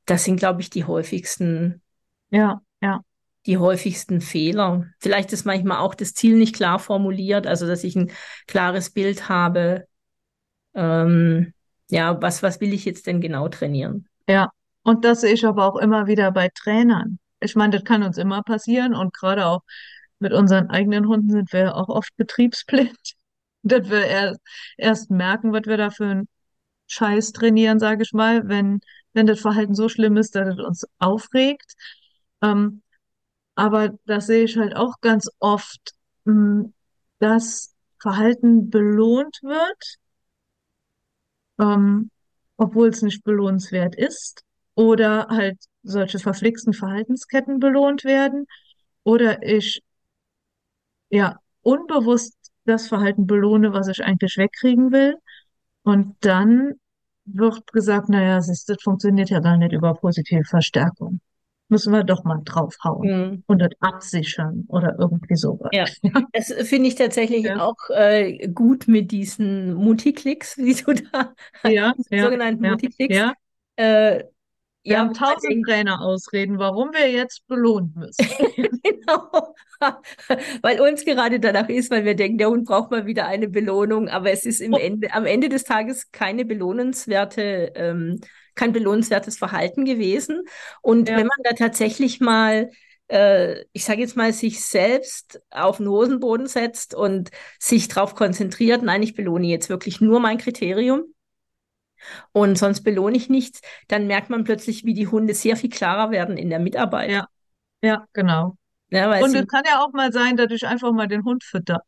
das sind, glaube ich, die häufigsten. Ja, ja. Die häufigsten Fehler. Vielleicht ist manchmal auch das Ziel nicht klar formuliert, also dass ich ein klares Bild habe. Ähm, ja, was, was will ich jetzt denn genau trainieren? Ja, und das sehe ich aber auch immer wieder bei Trainern. Ich meine, das kann uns immer passieren und gerade auch mit unseren eigenen Hunden sind wir auch oft betriebsblind dass wir erst, erst merken, was wir da für einen Scheiß trainieren, sage ich mal, wenn, wenn das Verhalten so schlimm ist, dass es uns aufregt. Ähm, aber das sehe ich halt auch ganz oft, mh, hm, dass Verhalten belohnt wird, ähm, obwohl es nicht belohnenswert ist, oder halt solche verflixten Verhaltensketten belohnt werden, oder ich ja unbewusst das Verhalten belohne, was ich eigentlich wegkriegen will. Und dann wird gesagt, naja, das funktioniert ja gar nicht über positive Verstärkung. Müssen wir doch mal draufhauen mhm. und das absichern oder irgendwie sowas. Ja, das finde ich tatsächlich ja. auch äh, gut mit diesen Multiklicks, wie du da, ja, ja, sogenannten ja, Multiklicks. Ja. Äh, wir ja, haben tausend Trainer ausreden, warum wir jetzt belohnen müssen. genau, weil uns gerade danach ist, weil wir denken, der Hund braucht mal wieder eine Belohnung, aber es ist im oh. Ende, am Ende des Tages keine belohnenswerte, ähm, kein belohnenswertes Verhalten gewesen. Und ja. wenn man da tatsächlich mal äh, ich sage jetzt mal, sich selbst auf den Hosenboden setzt und sich darauf konzentriert, nein, ich belohne jetzt wirklich nur mein Kriterium und sonst belohne ich nichts, dann merkt man plötzlich, wie die Hunde sehr viel klarer werden in der Mitarbeit. Ja, ja genau. Ja, und es kann ja auch mal sein, dass ich einfach mal den Hund fütter.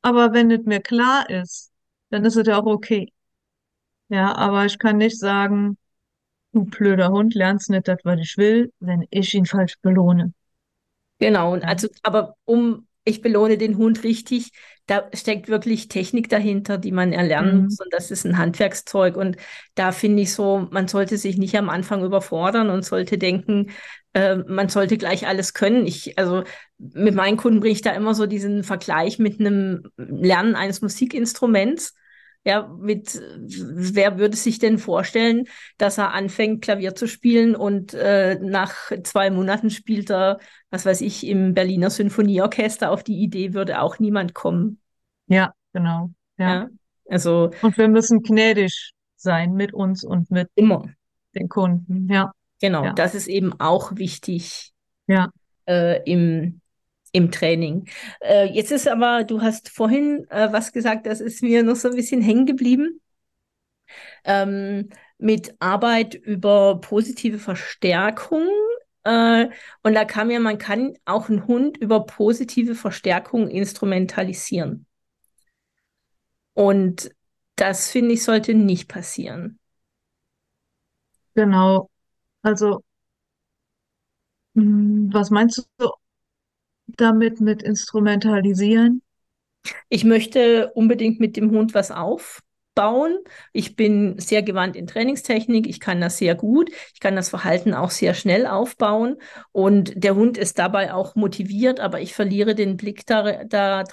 Aber wenn es mir klar ist, dann ist es ja auch okay. Ja, aber ich kann nicht sagen, du blöder Hund, lernst nicht das, was ich will, wenn ich ihn falsch belohne. Genau, also, aber um ich belohne den Hund richtig, da steckt wirklich Technik dahinter, die man erlernen mhm. muss. Und das ist ein Handwerkszeug. Und da finde ich so, man sollte sich nicht am Anfang überfordern und sollte denken, äh, man sollte gleich alles können. Ich, also mit meinen Kunden bringe ich da immer so diesen Vergleich mit einem Lernen eines Musikinstruments. Ja, mit wer würde sich denn vorstellen, dass er anfängt, Klavier zu spielen und äh, nach zwei Monaten spielt er, was weiß ich, im Berliner Sinfonieorchester. Auf die Idee würde auch niemand kommen. Ja, genau. Ja. ja also. Und wir müssen gnädig sein mit uns und mit immer. den Kunden. Ja. Genau, ja. das ist eben auch wichtig. Ja. Äh, im im Training. Äh, jetzt ist aber, du hast vorhin äh, was gesagt, das ist mir noch so ein bisschen hängen geblieben. Ähm, mit Arbeit über positive Verstärkung. Äh, und da kam ja, man kann auch einen Hund über positive Verstärkung instrumentalisieren. Und das, finde ich, sollte nicht passieren. Genau. Also, hm, was meinst du damit mit instrumentalisieren? Ich möchte unbedingt mit dem Hund was aufbauen. Ich bin sehr gewandt in Trainingstechnik. Ich kann das sehr gut. Ich kann das Verhalten auch sehr schnell aufbauen. Und der Hund ist dabei auch motiviert, aber ich verliere den Blick darauf, da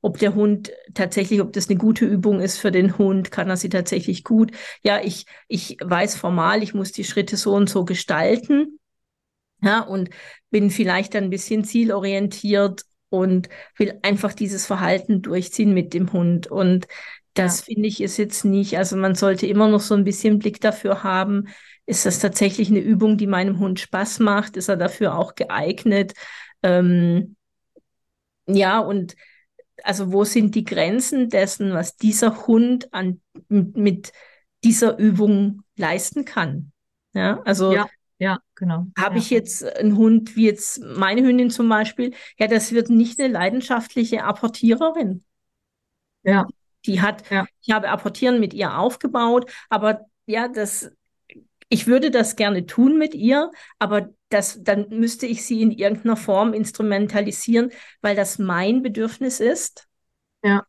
ob der Hund tatsächlich, ob das eine gute Übung ist für den Hund. Kann er sie tatsächlich gut? Ja, ich, ich weiß formal, ich muss die Schritte so und so gestalten. Ja, und bin vielleicht ein bisschen zielorientiert und will einfach dieses Verhalten durchziehen mit dem Hund. Und das ja. finde ich ist jetzt nicht, also man sollte immer noch so ein bisschen Blick dafür haben, ist das tatsächlich eine Übung, die meinem Hund Spaß macht? Ist er dafür auch geeignet? Ähm, ja, und also wo sind die Grenzen dessen, was dieser Hund an, mit dieser Übung leisten kann? Ja, also ja. Ja, genau. Habe ja. ich jetzt einen Hund wie jetzt meine Hündin zum Beispiel, ja, das wird nicht eine leidenschaftliche Apportiererin. Ja. Die hat, ja. ich habe Apportieren mit ihr aufgebaut, aber ja, das, ich würde das gerne tun mit ihr, aber das, dann müsste ich sie in irgendeiner Form instrumentalisieren, weil das mein Bedürfnis ist. Ja.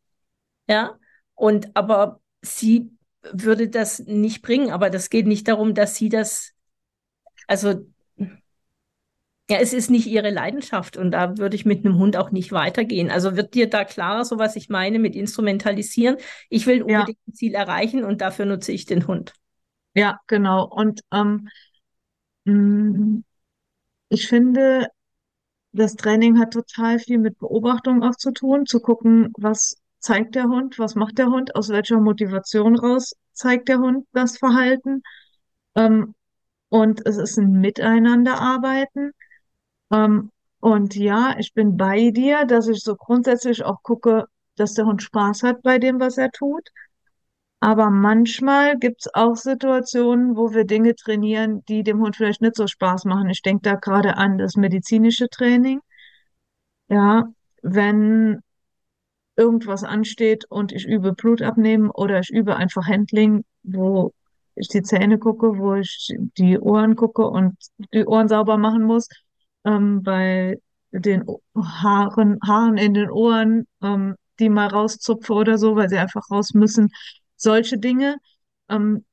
Ja. Und aber sie würde das nicht bringen, aber das geht nicht darum, dass sie das also ja, es ist nicht ihre Leidenschaft und da würde ich mit einem Hund auch nicht weitergehen. Also wird dir da klarer, so was ich meine mit Instrumentalisieren? Ich will unbedingt ja. ein Ziel erreichen und dafür nutze ich den Hund. Ja, genau. Und ähm, mm, ich finde, das Training hat total viel mit Beobachtung auch zu tun, zu gucken, was zeigt der Hund, was macht der Hund, aus welcher Motivation raus zeigt der Hund das Verhalten. Ähm, und es ist ein Miteinanderarbeiten. Ähm, und ja, ich bin bei dir, dass ich so grundsätzlich auch gucke, dass der Hund Spaß hat bei dem, was er tut. Aber manchmal gibt es auch Situationen, wo wir Dinge trainieren, die dem Hund vielleicht nicht so Spaß machen. Ich denke da gerade an das medizinische Training. Ja, wenn irgendwas ansteht und ich übe Blut abnehmen oder ich übe einfach Handling, wo ich die Zähne gucke, wo ich die Ohren gucke und die Ohren sauber machen muss, ähm, bei den Haaren, Haaren in den Ohren, ähm, die mal rauszupfe oder so, weil sie einfach raus müssen. Solche Dinge, ähm,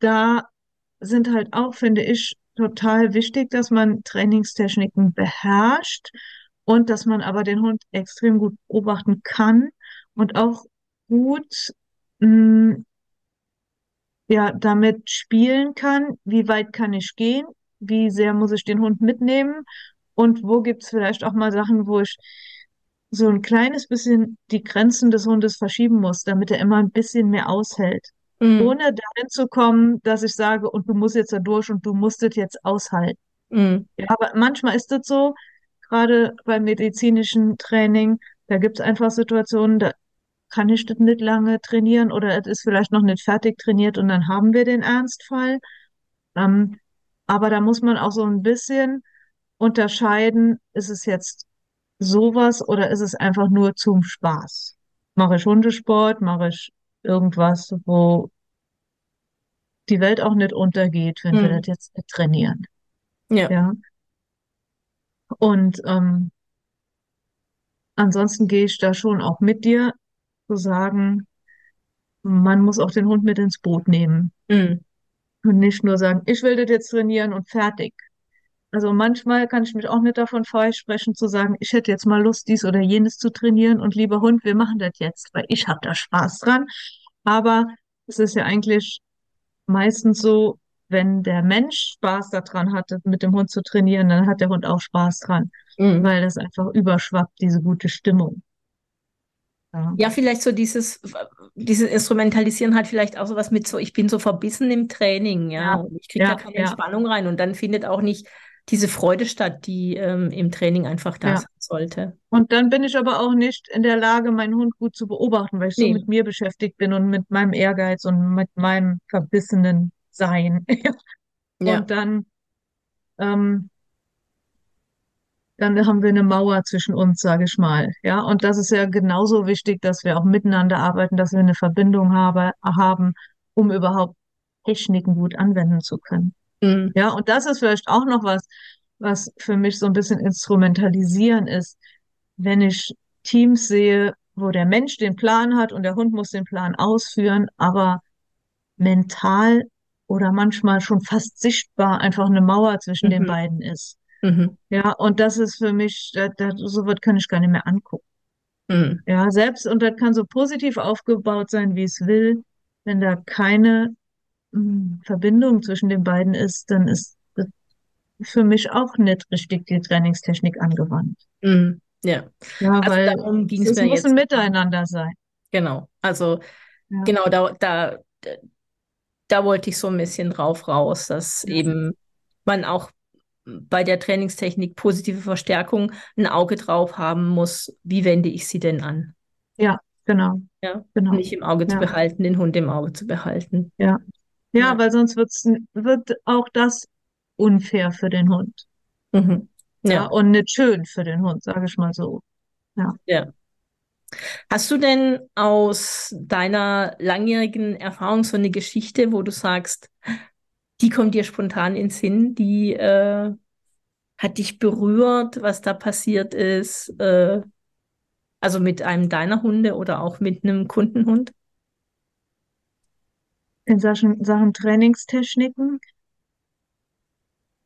da sind halt auch, finde ich, total wichtig, dass man Trainingstechniken beherrscht und dass man aber den Hund extrem gut beobachten kann und auch gut mh, mm, ja, damit spielen kann. Wie weit kann ich gehen? Wie sehr muss ich den Hund mitnehmen? Und wo gibt es vielleicht auch mal Sachen, wo ich so ein kleines bisschen die Grenzen des Hundes verschieben muss, damit er immer ein bisschen mehr aushält. Mhm. Ohne dahin zu kommen, dass ich sage, und du musst jetzt da durch und du musst es jetzt aushalten. Mhm. Ja, aber manchmal ist das so, gerade beim medizinischen Training, da gibt es einfach Situationen, da kann ich das nicht lange trainieren oder es ist vielleicht noch nicht fertig trainiert und dann haben wir den Ernstfall. Ähm, aber da muss man auch so ein bisschen unterscheiden, ist es jetzt sowas oder ist es einfach nur zum Spaß? Mache ich Hundesport, mache ich irgendwas, wo die Welt auch nicht untergeht, wenn hm. wir das jetzt trainieren. Ja. ja. Und ähm, ansonsten gehe ich da schon auch mit dir zu sagen, man muss auch den Hund mit ins Boot nehmen. Mhm. Und nicht nur sagen, ich will das jetzt trainieren und fertig. Also manchmal kann ich mich auch nicht davon freisprechen zu sagen, ich hätte jetzt mal Lust, dies oder jenes zu trainieren und lieber Hund, wir machen das jetzt, weil ich habe da Spaß dran. Aber es ist ja eigentlich meistens so, wenn der Mensch Spaß daran hatte, mit dem Hund zu trainieren, dann hat der Hund auch Spaß dran, mhm. weil das einfach überschwappt, diese gute Stimmung. Ja. ja, vielleicht so dieses, dieses Instrumentalisieren hat vielleicht auch so was mit so, ich bin so verbissen im Training, ja, ja. ich kriege ja, da keine. Entspannung rein und dann findet auch nicht diese Freude statt, die ähm, im Training einfach da sein sollte. Und dann bin ich aber auch nicht in der Lage, meinen Hund gut zu beobachten, weil ich nee. so mit mir beschäftigt bin und mit meinem Ehrgeiz und mit meinem verbissenen Sein. ja. Und dann, ähm, dann haben wir eine Mauer zwischen uns, sage ich mal. Ja, und das ist ja genauso wichtig, dass wir auch miteinander arbeiten, dass wir eine Verbindung habe, haben, um überhaupt Techniken gut anwenden zu können. Mhm. Ja, und das ist vielleicht auch noch was, was für mich so ein bisschen instrumentalisieren ist, wenn ich Teams sehe, wo der Mensch den Plan hat und der Hund muss den Plan ausführen, aber mental oder manchmal schon fast sichtbar einfach eine Mauer zwischen mhm. den beiden ist. Mhm. Ja, und das ist für mich, da, da, so wird kann ich gar nicht mehr angucken. Mhm. Ja, selbst, und das kann so positiv aufgebaut sein, wie es will, wenn da keine hm, Verbindung zwischen den beiden ist, dann ist für mich auch nicht richtig die Trainingstechnik angewandt. Mhm. Ja. Ja, also weil darum ging es mir muss jetzt. ein Miteinander sein. Genau. Also ja. genau, da, da, da wollte ich so ein bisschen drauf raus, dass eben man auch bei der Trainingstechnik positive Verstärkung ein Auge drauf haben muss, wie wende ich sie denn an? Ja, genau. Ja, genau. Nicht im Auge ja. zu behalten, den Hund im Auge zu behalten. Ja, ja, ja. weil sonst wird's, wird auch das unfair für den Hund. Mhm. Ja. ja. Und nicht schön für den Hund, sage ich mal so. Ja. ja. Hast du denn aus deiner langjährigen Erfahrung so eine Geschichte, wo du sagst, die kommt dir spontan ins Sinn, die äh, hat dich berührt, was da passiert ist, äh, also mit einem deiner Hunde oder auch mit einem Kundenhund? In Sachen, Sachen Trainingstechniken?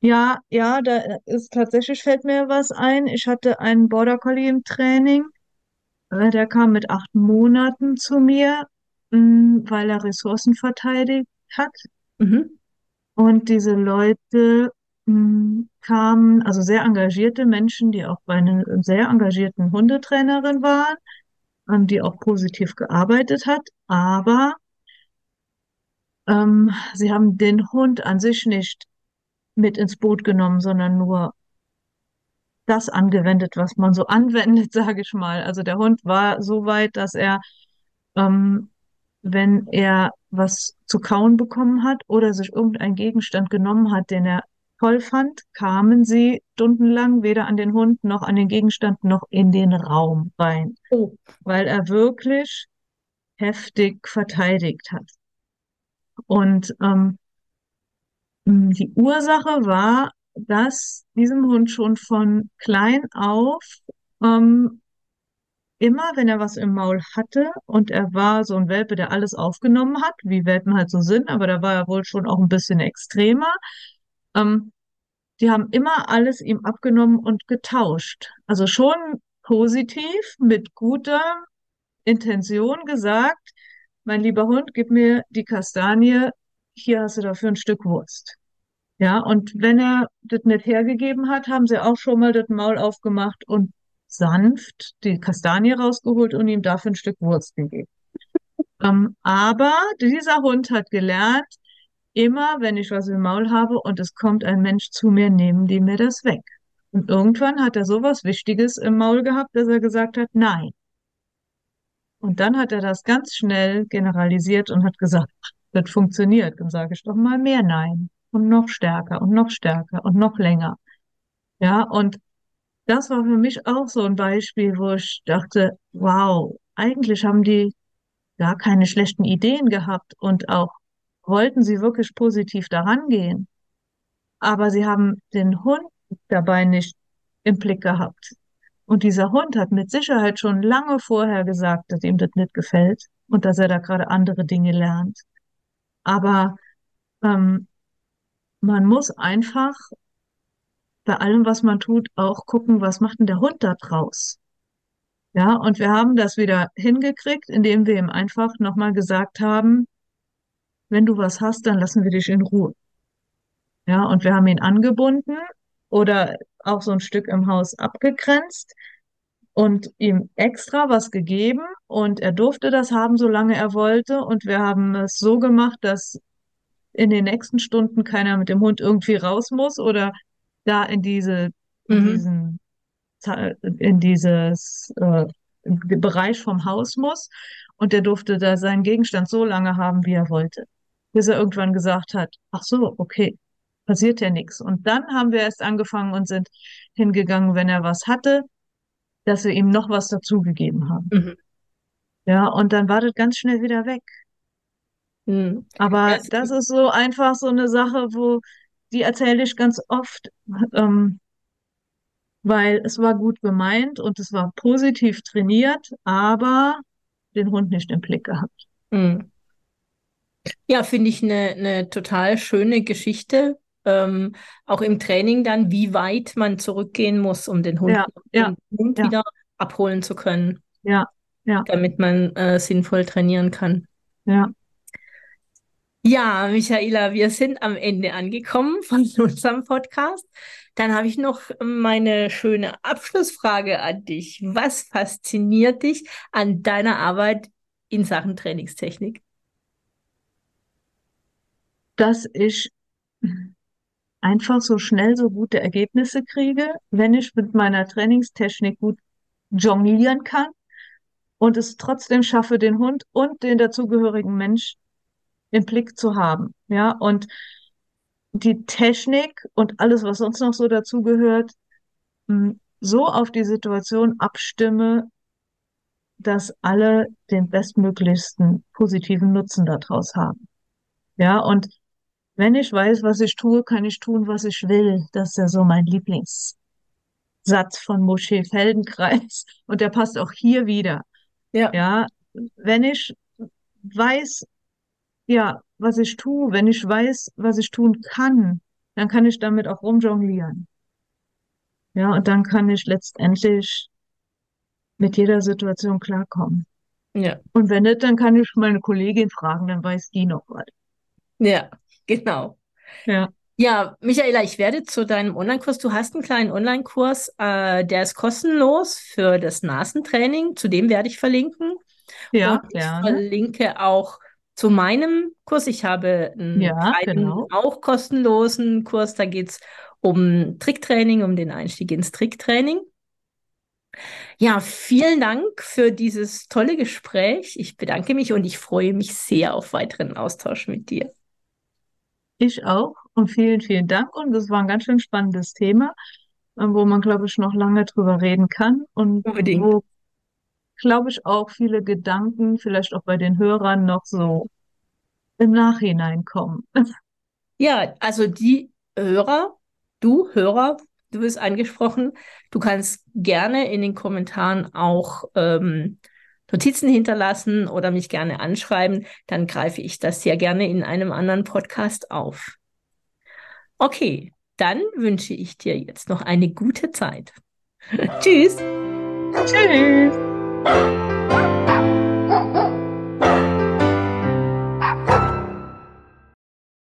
Ja, ja, da ist tatsächlich fällt mir was ein. Ich hatte einen Border Collie im Training. Äh, der kam mit acht Monaten zu mir, mm, weil er Ressourcen verteidigt hat. Mhm. Und diese Leute mh, hm, kamen, also sehr engagierte Menschen, die auch bei einer sehr engagierten Hundetrainerin waren, ähm, die auch positiv gearbeitet hat, aber ähm, sie haben den Hund an sich nicht mit ins Boot genommen, sondern nur das angewendet, was man so anwendet, sage ich mal. Also der Hund war so weit, dass er ähm, wenn er was zu kauen bekommen hat oder sich irgendein Gegenstand genommen hat, den er toll fand, kamen sie stundenlang weder an den Hund noch an den Gegenstand noch in den Raum rein, oh. weil er wirklich heftig verteidigt hat. Und ähm, die Ursache war, dass diesem Hund schon von klein auf ähm, immer, wenn er was im Maul hatte und er war so ein Welpe, der alles aufgenommen hat, wie Welpen halt so sind, aber da war er wohl schon auch ein bisschen extremer. Ähm, die haben immer alles ihm abgenommen und getauscht. Also schon positiv, mit guter Intention gesagt, mein lieber Hund, gib mir die Kastanie, hier hast du dafür ein Stück Wurst. Ja, und wenn er das nicht hergegeben hat, haben sie auch schon mal das Maul aufgemacht und sanft die Kastanie rausgeholt und ihm dafür ein Stück Wurst gegeben. Ähm, aber dieser Hund hat gelernt, immer wenn ich was im Maul habe und es kommt ein Mensch zu mir, nehmen die mir das weg. Und irgendwann hat er sowas Wichtiges im Maul gehabt, dass er gesagt hat, nein. Und dann hat er das ganz schnell generalisiert und hat gesagt, das funktioniert. Dann sage ich doch mal mehr Nein. Und noch stärker und noch stärker und noch länger. Ja, und das war für mich auch so ein Beispiel, wo ich dachte, wow, eigentlich haben die gar keine schlechten Ideen gehabt und auch wollten sie wirklich positiv daran gehen. Aber sie haben den Hund dabei nicht im Blick gehabt. Und dieser Hund hat mit Sicherheit schon lange vorher gesagt, dass ihm das nicht gefällt und dass er da gerade andere Dinge lernt. Aber ähm, man muss einfach bei allem, was man tut, auch gucken, was macht denn der Hund da draus? Ja, und wir haben das wieder hingekriegt, indem wir ihm einfach nochmal gesagt haben, wenn du was hast, dann lassen wir dich in Ruhe. Ja, und wir haben ihn angebunden oder auch so ein Stück im Haus abgegrenzt und ihm extra was gegeben und er durfte das haben, solange er wollte. Und wir haben es so gemacht, dass in den nächsten Stunden keiner mit dem Hund irgendwie raus muss oder da in diese, in Mhm. diesen, in dieses äh, Bereich vom Haus muss. Und der durfte da seinen Gegenstand so lange haben, wie er wollte. Bis er irgendwann gesagt hat, ach so, okay, passiert ja nichts. Und dann haben wir erst angefangen und sind hingegangen, wenn er was hatte, dass wir ihm noch was dazugegeben haben. Mhm. Ja, und dann war das ganz schnell wieder weg. Mhm. Aber Das, das ist so einfach so eine Sache, wo die erzähle ich ganz oft, ähm, weil es war gut gemeint und es war positiv trainiert, aber den Hund nicht im Blick gehabt. mhm. Ja, finde ich eine, eine total schöne Geschichte. Ähm, auch im Training dann, wie weit man zurückgehen muss, um den Hund, Ja, ja, den Hund ja, wieder abholen zu können, ja, ja, damit man äh, sinnvoll trainieren kann. ja. Ja, Michaela, wir sind am Ende angekommen von unserem Podcast. Dann habe ich noch meine schöne Abschlussfrage an dich. Was fasziniert dich an deiner Arbeit in Sachen Trainingstechnik? Dass ich einfach so schnell so gute Ergebnisse kriege, wenn ich mit meiner Trainingstechnik gut jonglieren kann und es trotzdem schaffe, den Hund und den dazugehörigen Mensch im Blick zu haben. Ja, und die Technik und alles, was sonst noch so dazugehört, m, so auf die Situation abstimme, dass alle den bestmöglichsten positiven Nutzen daraus haben. Ja, und wenn ich weiß, was ich tue, kann ich tun, was ich will. Das ist ja so mein Lieblingssatz von Moshe Feldenkreis. Und der passt auch hier wieder. Ja, Ja, wenn ich weiß, ja, was ich tue, wenn ich weiß, was ich tun kann, dann kann ich damit auch rumjonglieren. Ja, und dann kann ich letztendlich mit jeder Situation klarkommen. ja, Und wenn nicht, dann kann ich meine Kollegin fragen, dann weiß die noch was. ja, genau. Ja, Ja, Michaela, ich werde zu deinem Online-Kurs. Du hast einen kleinen Online-Kurs, äh, der ist kostenlos für das Nasentraining. Zu dem werde ich verlinken. ja, Und ich gerne. verlinke auch zu meinem Kurs. Ich habe einen Ja, genau. auch kostenlosen Kurs. Da geht es um Tricktraining, um den Einstieg ins Tricktraining. Ja, vielen Dank für dieses tolle Gespräch. Ich bedanke mich und ich freue mich sehr auf weiteren Austausch mit dir. Ich auch. Und vielen, vielen Dank. Und das war ein ganz schön spannendes Thema, wo man, glaube ich, noch lange drüber reden kann und Unbedingt. wo, glaube ich, auch viele Gedanken vielleicht auch bei den Hörern noch so im Nachhinein kommen. Ja, also die Hörer, du Hörer, du bist angesprochen, du kannst gerne in den Kommentaren auch ähm, Notizen hinterlassen oder mich gerne anschreiben, dann greife ich das sehr gerne in einem anderen Podcast auf. Okay, dann wünsche ich dir jetzt noch eine gute Zeit. Tschüss. Tschüss. Bye.